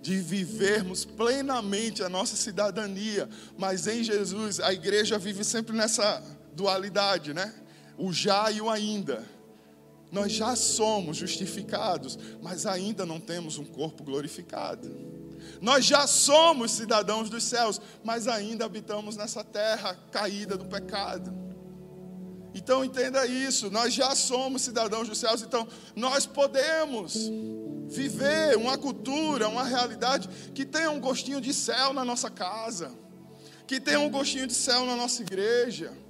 de vivermos plenamente a nossa cidadania, mas em Jesus a igreja vive sempre nessa dualidade, né? O já e o ainda. Nós já somos justificados, mas ainda não temos um corpo glorificado. Nós já somos cidadãos dos céus, mas ainda habitamos nessa terra caída do pecado. Então entenda isso, nós já somos cidadãos dos céus, então nós podemos viver uma cultura, uma realidade que tenha um gostinho de céu na nossa casa, que tenha um gostinho de céu na nossa igreja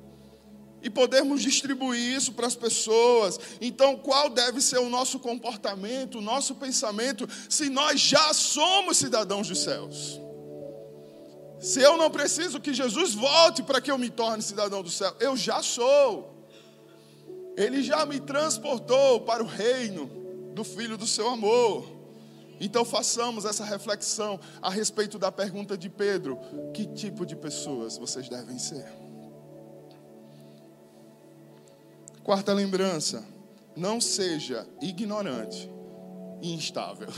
e podermos distribuir isso para as pessoas. Então, qual deve ser o nosso comportamento, o nosso pensamento, se nós já somos cidadãos dos céus? Se eu não preciso que Jesus volte para que eu me torne cidadão do céu, eu já sou. Ele já me transportou para o reino do Filho do seu amor. Então façamos essa reflexão a respeito da pergunta de Pedro: que tipo de pessoas vocês devem ser? Quarta lembrança: não seja ignorante e instável.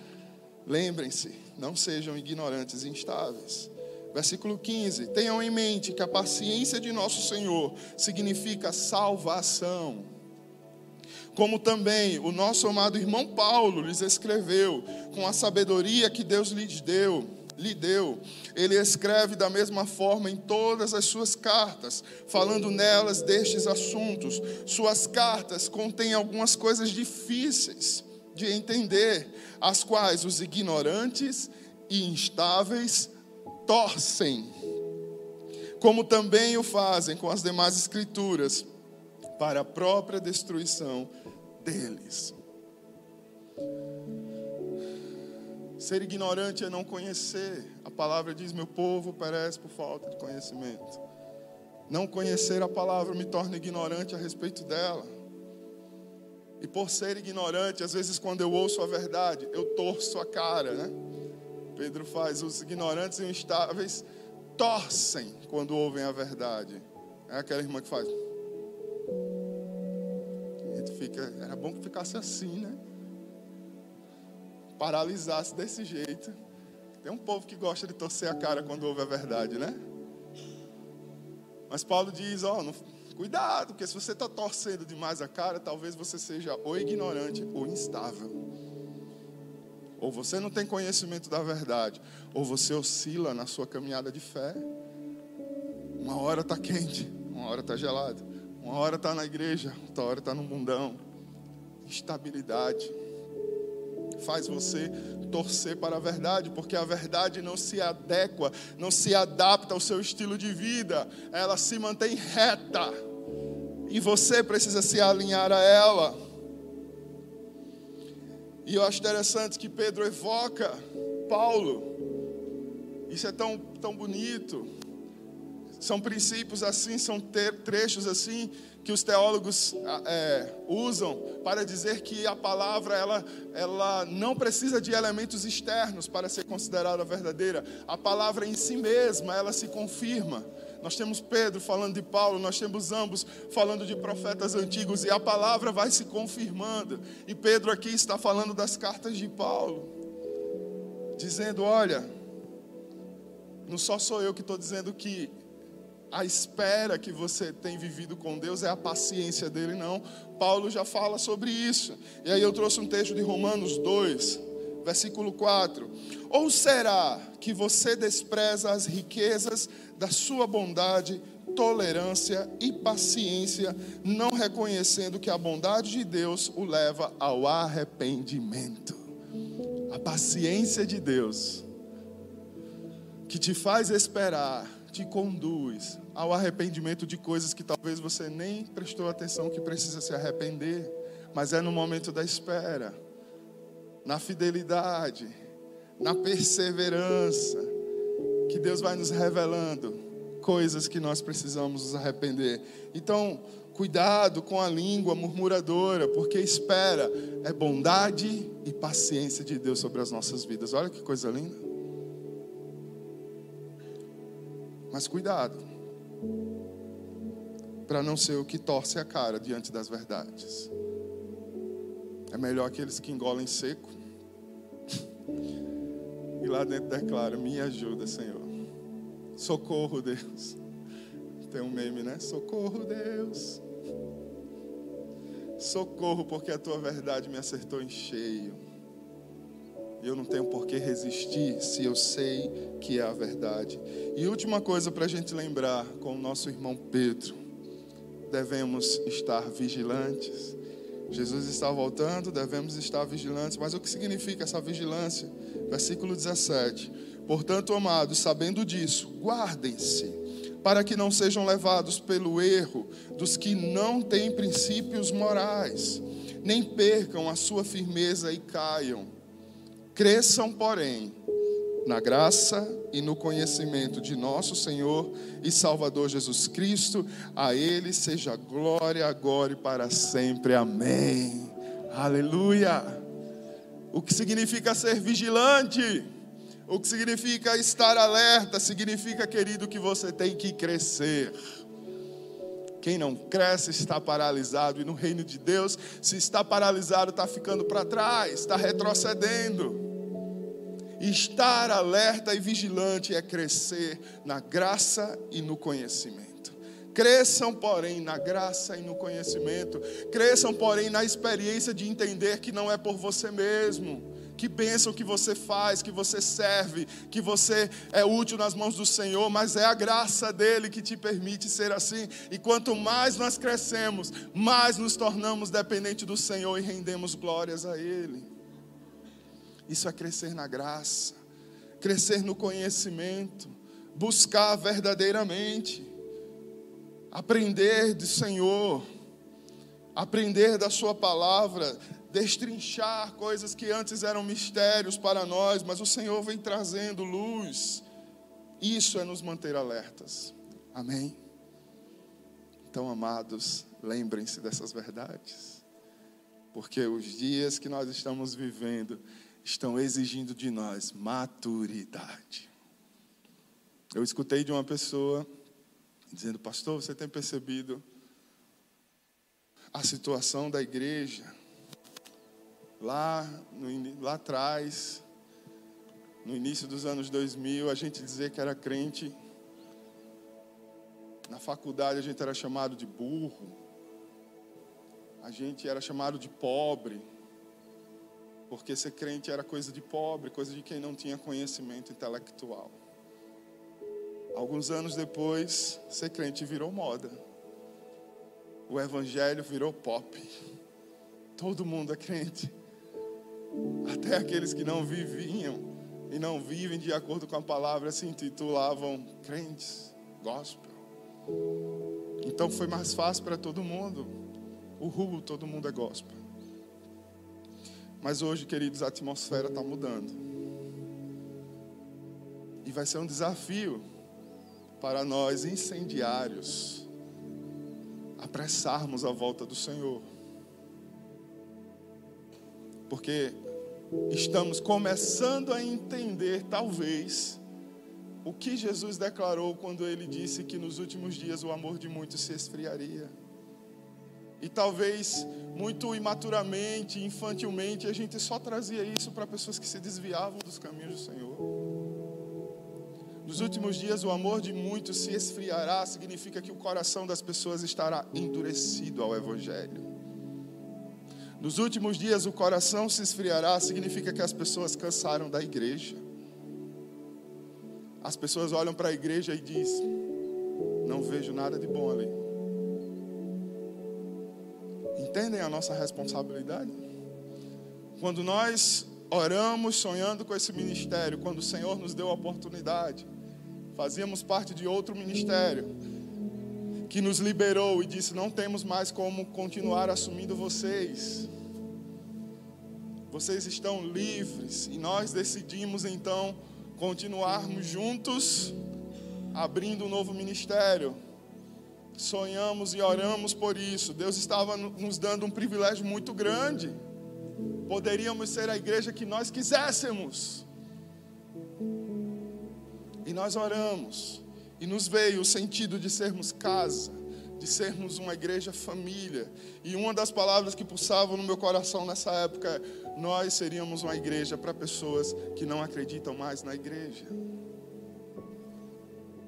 Lembrem-se, não sejam ignorantes e instáveis. Versículo 15: Tenham em mente que a paciência de nosso Senhor significa salvação. Como também o nosso amado irmão Paulo lhes escreveu, com a sabedoria que Deus lhes deu lhe deu. Ele escreve da mesma forma em todas as suas cartas, falando nelas destes assuntos. Suas cartas contêm algumas coisas difíceis de entender, as quais os ignorantes e instáveis torcem, como também o fazem com as demais escrituras, para a própria destruição deles. Ser ignorante é não conhecer. A palavra diz: Meu povo perece por falta de conhecimento. Não conhecer a palavra me torna ignorante a respeito dela. E por ser ignorante, às vezes quando eu ouço a verdade, eu torço a cara, né? Pedro faz, os ignorantes e instáveis torcem quando ouvem a verdade. É aquela irmã que faz. A gente fica, era bom que ficasse assim, né? Paralisasse desse jeito. Tem um povo que gosta de torcer a cara quando ouve a verdade, né? Mas Paulo diz: ó, cuidado, porque se você está torcendo demais a cara, talvez você seja ou ignorante ou instável. Ou você não tem conhecimento da verdade, ou você oscila na sua caminhada de fé. Uma hora está quente, uma hora está gelado, uma hora está na igreja, outra hora está no mundão. Instabilidade faz você torcer para a verdade, porque a verdade não se adequa, não se adapta ao seu estilo de vida, ela se mantém reta. E você precisa se alinhar a ela. E eu acho interessante que Pedro evoca Paulo. Isso é tão, tão bonito. São princípios assim, são trechos assim que os teólogos ah, é, usam para dizer que a palavra ela, ela não precisa de elementos externos para ser considerada verdadeira. A palavra em si mesma ela se confirma. Nós temos Pedro falando de Paulo, nós temos ambos falando de profetas antigos e a palavra vai se confirmando. E Pedro aqui está falando das cartas de Paulo, dizendo: Olha, não só sou eu que estou dizendo que a espera que você tem vivido com Deus é a paciência dele, não. Paulo já fala sobre isso. E aí eu trouxe um texto de Romanos 2, versículo 4. Ou será que você despreza as riquezas da sua bondade, tolerância e paciência, não reconhecendo que a bondade de Deus o leva ao arrependimento. A paciência de Deus, que te faz esperar, te conduz ao arrependimento de coisas que talvez você nem prestou atenção que precisa se arrepender, mas é no momento da espera, na fidelidade, na perseverança, que Deus vai nos revelando coisas que nós precisamos nos arrepender. Então, cuidado com a língua murmuradora, porque espera é bondade e paciência de Deus sobre as nossas vidas. Olha que coisa linda. Mas cuidado, para não ser o que torce a cara diante das verdades. É melhor aqueles que engolem seco e lá dentro declara: Me ajuda, Senhor. Socorro, Deus. Tem um meme, né? Socorro, Deus. Socorro, porque a tua verdade me acertou em cheio. Eu não tenho por que resistir se eu sei que é a verdade. E última coisa para a gente lembrar com o nosso irmão Pedro: devemos estar vigilantes. Jesus está voltando, devemos estar vigilantes. Mas o que significa essa vigilância? Versículo 17: Portanto, amados, sabendo disso, guardem-se, para que não sejam levados pelo erro dos que não têm princípios morais, nem percam a sua firmeza e caiam. Cresçam, porém, na graça e no conhecimento de nosso Senhor e Salvador Jesus Cristo, a Ele seja glória agora e para sempre. Amém. Aleluia. O que significa ser vigilante? O que significa estar alerta? Significa, querido, que você tem que crescer. Quem não cresce está paralisado, e no reino de Deus, se está paralisado, está ficando para trás, está retrocedendo. Estar alerta e vigilante é crescer na graça e no conhecimento. Cresçam, porém, na graça e no conhecimento. Cresçam, porém, na experiência de entender que não é por você mesmo. Que bênção que você faz, que você serve, que você é útil nas mãos do Senhor, mas é a graça dele que te permite ser assim. E quanto mais nós crescemos, mais nos tornamos dependentes do Senhor e rendemos glórias a Ele. Isso é crescer na graça, crescer no conhecimento, buscar verdadeiramente aprender do Senhor, aprender da Sua palavra, destrinchar coisas que antes eram mistérios para nós, mas o Senhor vem trazendo luz. Isso é nos manter alertas. Amém? Então, amados, lembrem-se dessas verdades, porque os dias que nós estamos vivendo estão exigindo de nós maturidade. Eu escutei de uma pessoa dizendo: Pastor, você tem percebido a situação da igreja lá, no, lá atrás, no início dos anos 2000, a gente dizer que era crente. Na faculdade a gente era chamado de burro. A gente era chamado de pobre. Porque ser crente era coisa de pobre, coisa de quem não tinha conhecimento intelectual. Alguns anos depois, ser crente virou moda. O evangelho virou pop. Todo mundo é crente. Até aqueles que não viviam e não vivem de acordo com a palavra se intitulavam crentes, gospel. Então foi mais fácil para todo mundo. O rubo, todo mundo é gospel. Mas hoje, queridos, a atmosfera está mudando. E vai ser um desafio para nós incendiários apressarmos a volta do Senhor. Porque estamos começando a entender, talvez, o que Jesus declarou quando ele disse que nos últimos dias o amor de muitos se esfriaria. E talvez muito imaturamente, infantilmente, a gente só trazia isso para pessoas que se desviavam dos caminhos do Senhor. Nos últimos dias, o amor de muitos se esfriará, significa que o coração das pessoas estará endurecido ao Evangelho. Nos últimos dias, o coração se esfriará, significa que as pessoas cansaram da igreja. As pessoas olham para a igreja e dizem: Não vejo nada de bom ali. Entendem a nossa responsabilidade? Quando nós oramos sonhando com esse ministério, quando o Senhor nos deu a oportunidade, fazíamos parte de outro ministério que nos liberou e disse: Não temos mais como continuar assumindo vocês. Vocês estão livres. E nós decidimos então continuarmos juntos, abrindo um novo ministério. Sonhamos e oramos por isso. Deus estava nos dando um privilégio muito grande. Poderíamos ser a igreja que nós quiséssemos. E nós oramos. E nos veio o sentido de sermos casa, de sermos uma igreja família. E uma das palavras que pulsavam no meu coração nessa época é: nós seríamos uma igreja para pessoas que não acreditam mais na igreja.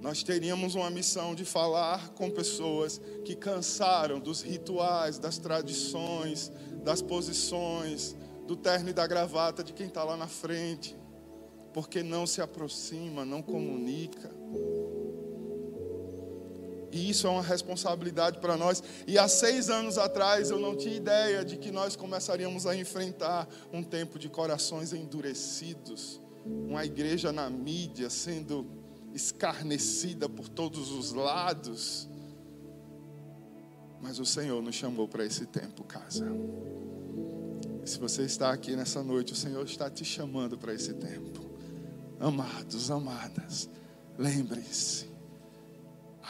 Nós teríamos uma missão de falar com pessoas que cansaram dos rituais, das tradições, das posições, do terno e da gravata de quem está lá na frente, porque não se aproxima, não comunica. E isso é uma responsabilidade para nós. E há seis anos atrás eu não tinha ideia de que nós começaríamos a enfrentar um tempo de corações endurecidos, uma igreja na mídia sendo escarnecida por todos os lados. Mas o Senhor nos chamou para esse tempo, casa. E se você está aqui nessa noite, o Senhor está te chamando para esse tempo. Amados, amadas, lembrem-se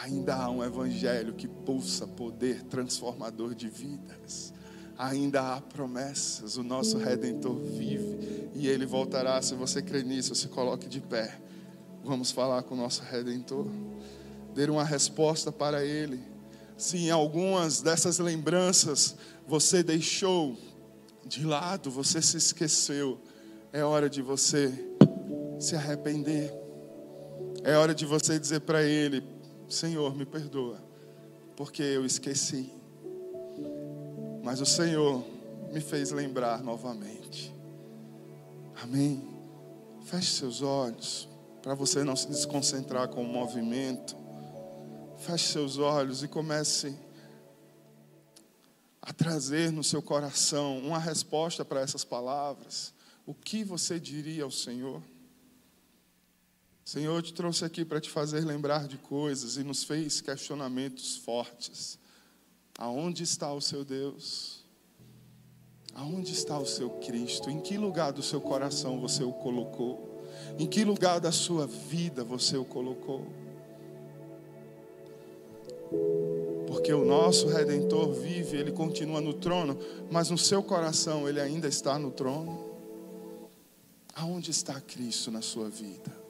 ainda há um evangelho que pulsa poder transformador de vidas. Ainda há promessas, o nosso redentor vive e ele voltará. Se você crê nisso, se coloque de pé. Vamos falar com o nosso redentor, dar uma resposta para ele. Se em algumas dessas lembranças você deixou de lado, você se esqueceu, é hora de você se arrepender. É hora de você dizer para ele: Senhor, me perdoa, porque eu esqueci. Mas o Senhor me fez lembrar novamente. Amém. Feche seus olhos, para você não se desconcentrar com o movimento. Feche seus olhos e comece a trazer no seu coração uma resposta para essas palavras. O que você diria ao Senhor? Senhor, eu te trouxe aqui para te fazer lembrar de coisas e nos fez questionamentos fortes. Aonde está o seu Deus? Aonde está o seu Cristo? Em que lugar do seu coração você o colocou? Em que lugar da sua vida você o colocou? Porque o nosso redentor vive, ele continua no trono, mas no seu coração ele ainda está no trono. Aonde está Cristo na sua vida?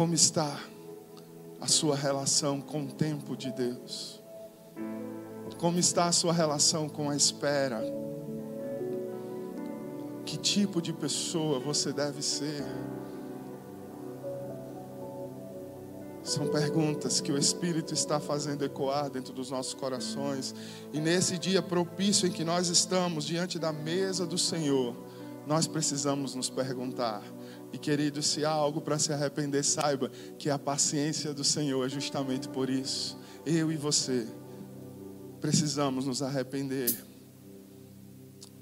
Como está a sua relação com o tempo de Deus? Como está a sua relação com a espera? Que tipo de pessoa você deve ser? São perguntas que o Espírito está fazendo ecoar dentro dos nossos corações. E nesse dia propício em que nós estamos diante da mesa do Senhor, nós precisamos nos perguntar: e querido, se há algo para se arrepender, saiba que a paciência do Senhor é justamente por isso. Eu e você precisamos nos arrepender.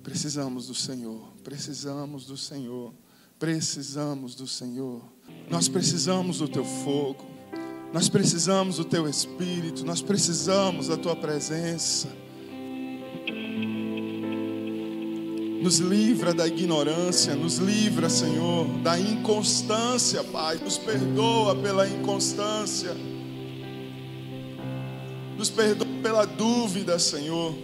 Precisamos do Senhor, precisamos do Senhor, precisamos do Senhor. Nós precisamos do teu fogo, nós precisamos do teu espírito, nós precisamos da tua presença. Nos livra da ignorância, nos livra, Senhor, da inconstância, Pai. Nos perdoa pela inconstância. Nos perdoa pela dúvida, Senhor.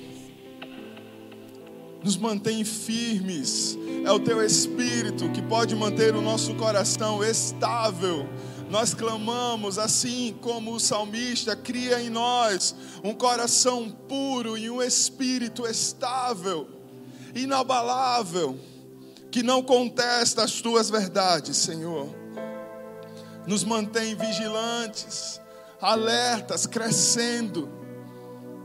nos mantém firmes. É o teu espírito que pode manter o nosso coração estável. Nós clamamos assim como o salmista, cria em nós um coração puro e um espírito estável, inabalável, que não contesta as tuas verdades, Senhor. Nos mantém vigilantes, alertas, crescendo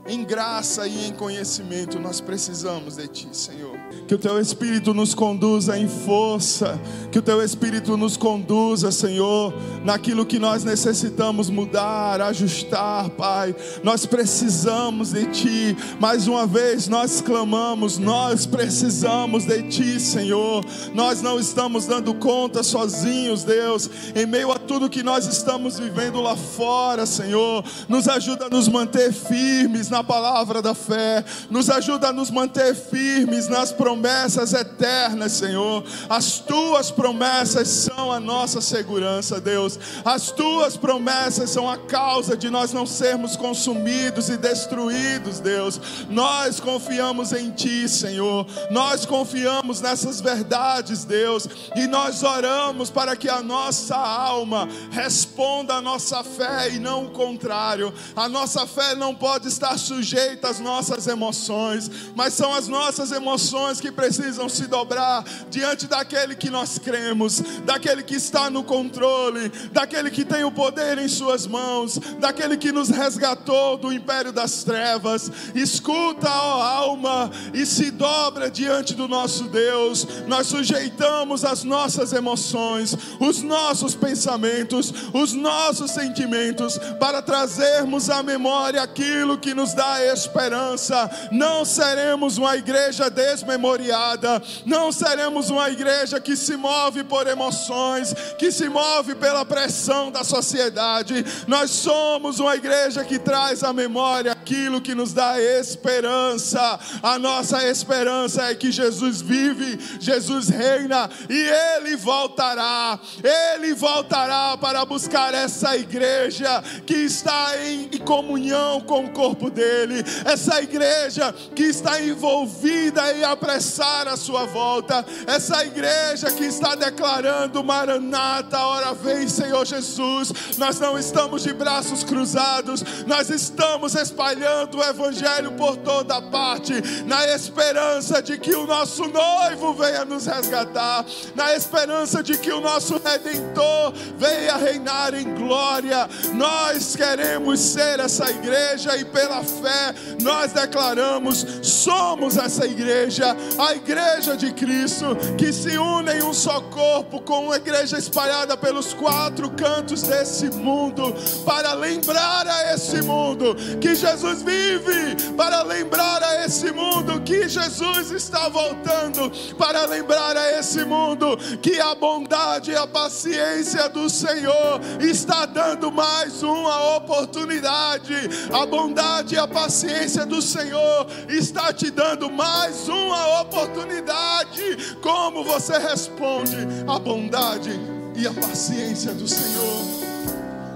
em graça e em conhecimento, nós precisamos de Ti, Senhor. Que o Teu Espírito nos conduza em força, que o Teu Espírito nos conduza, Senhor, naquilo que nós necessitamos mudar, ajustar, Pai. Nós precisamos de Ti, mais uma vez nós clamamos, nós precisamos de Ti, Senhor. Nós não estamos dando conta sozinhos, Deus, em meio a tudo que nós estamos vivendo lá fora, Senhor. Nos ajuda a nos manter firmes na na palavra da fé, nos ajuda a nos manter firmes nas promessas eternas, Senhor. As tuas promessas são a nossa segurança, Deus. As tuas promessas são a causa de nós não sermos consumidos e destruídos, Deus. Nós confiamos em Ti, Senhor. Nós confiamos nessas verdades, Deus, e nós oramos para que a nossa alma responda à nossa fé e não o contrário. A nossa fé não pode estar sujeita às nossas emoções, mas são as nossas emoções que precisam se dobrar diante daquele que nós cremos, daquele que está no controle, daquele que tem o poder em Suas mãos, daquele que nos resgatou do império das trevas. Escuta, ó alma, e se dobra diante do nosso Deus. Nós sujeitamos as nossas emoções, os nossos pensamentos, os nossos sentimentos, para trazermos à memória aquilo que nos dá esperança. Não seremos uma igreja desmemoriada, não seremos uma igreja que se move por emoções, que se move pela pressão da sociedade. Nós somos uma igreja que traz à memória aquilo que nos dá esperança. A nossa esperança é que Jesus vive, Jesus reina e ele voltará. Ele voltará para buscar essa igreja que está em comunhão com o corpo dele dele, essa igreja que está envolvida em apressar a sua volta, essa igreja que está declarando Maranata, hora vem Senhor Jesus. Nós não estamos de braços cruzados, nós estamos espalhando o evangelho por toda parte, na esperança de que o nosso noivo venha nos resgatar, na esperança de que o nosso redentor venha reinar em glória. Nós queremos ser essa igreja e pela fé, nós declaramos: somos essa igreja, a igreja de Cristo, que se une em um só corpo, com uma igreja espalhada pelos quatro cantos desse mundo, para lembrar a esse mundo que Jesus vive, para lembrar a esse mundo que Jesus está voltando, para lembrar a esse mundo que a bondade e a paciência do Senhor está dando mais uma oportunidade, a bondade a paciência do Senhor está te dando mais uma oportunidade. Como você responde à bondade e à paciência do Senhor?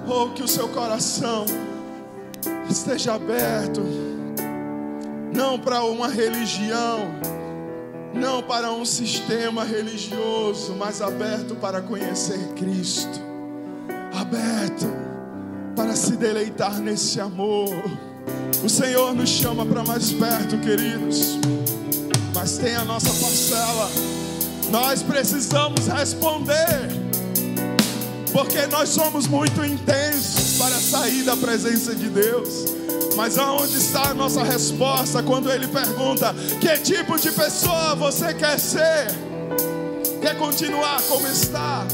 Oh, que o seu coração esteja aberto, não para uma religião, não para um sistema religioso, mas aberto para conhecer Cristo, aberto para se deleitar nesse amor. O Senhor nos chama para mais perto, queridos, mas tem a nossa parcela. Nós precisamos responder, porque nós somos muito intensos para sair da presença de Deus. Mas aonde está a nossa resposta quando Ele pergunta: Que tipo de pessoa você quer ser? Quer continuar como está?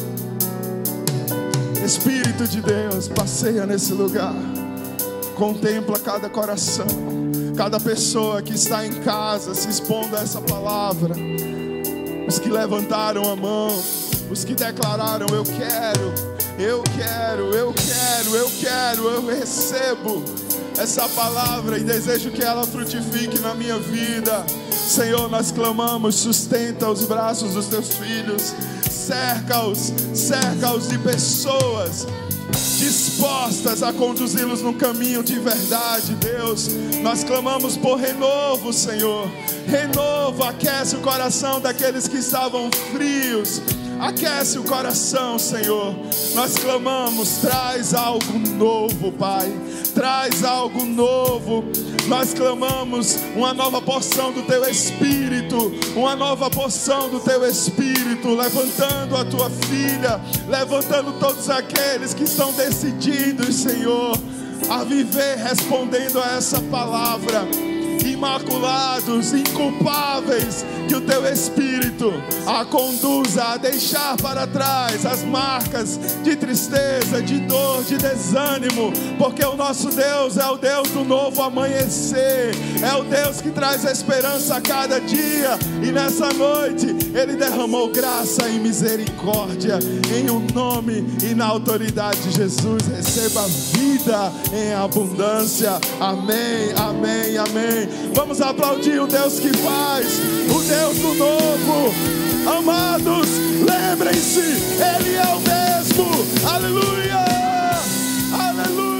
Espírito de Deus, passeia nesse lugar. Contempla cada coração, cada pessoa que está em casa se expondo a essa palavra. Os que levantaram a mão, os que declararam: Eu quero, eu quero, eu quero, eu quero, eu recebo essa palavra e desejo que ela frutifique na minha vida. Senhor, nós clamamos, sustenta os braços dos teus filhos, cerca-os, cerca-os de pessoas dispostas a conduzi-los no caminho de verdade, Deus. Nós clamamos por renovo, Senhor. Renovo, aquece o coração daqueles que estavam frios. Aquece o coração, Senhor. Nós clamamos, traz algo novo, Pai. Traz algo novo. Nós clamamos uma nova porção do teu espírito, uma nova porção do teu espírito, levantando a tua filha, levantando todos aqueles que estão decididos, Senhor, a viver respondendo a essa palavra imaculados, inculpáveis, que o teu Espírito a conduza a deixar para trás as marcas de tristeza, de dor, de desânimo, porque o nosso Deus é o Deus do novo amanhecer, é o Deus que traz esperança a cada dia, e nessa noite Ele derramou graça e misericórdia, em o um nome e na autoridade de Jesus, receba vida em abundância, amém, amém, amém. Vamos aplaudir o Deus que faz, o Deus do novo. Amados, lembrem-se, Ele é o mesmo. Aleluia! Aleluia!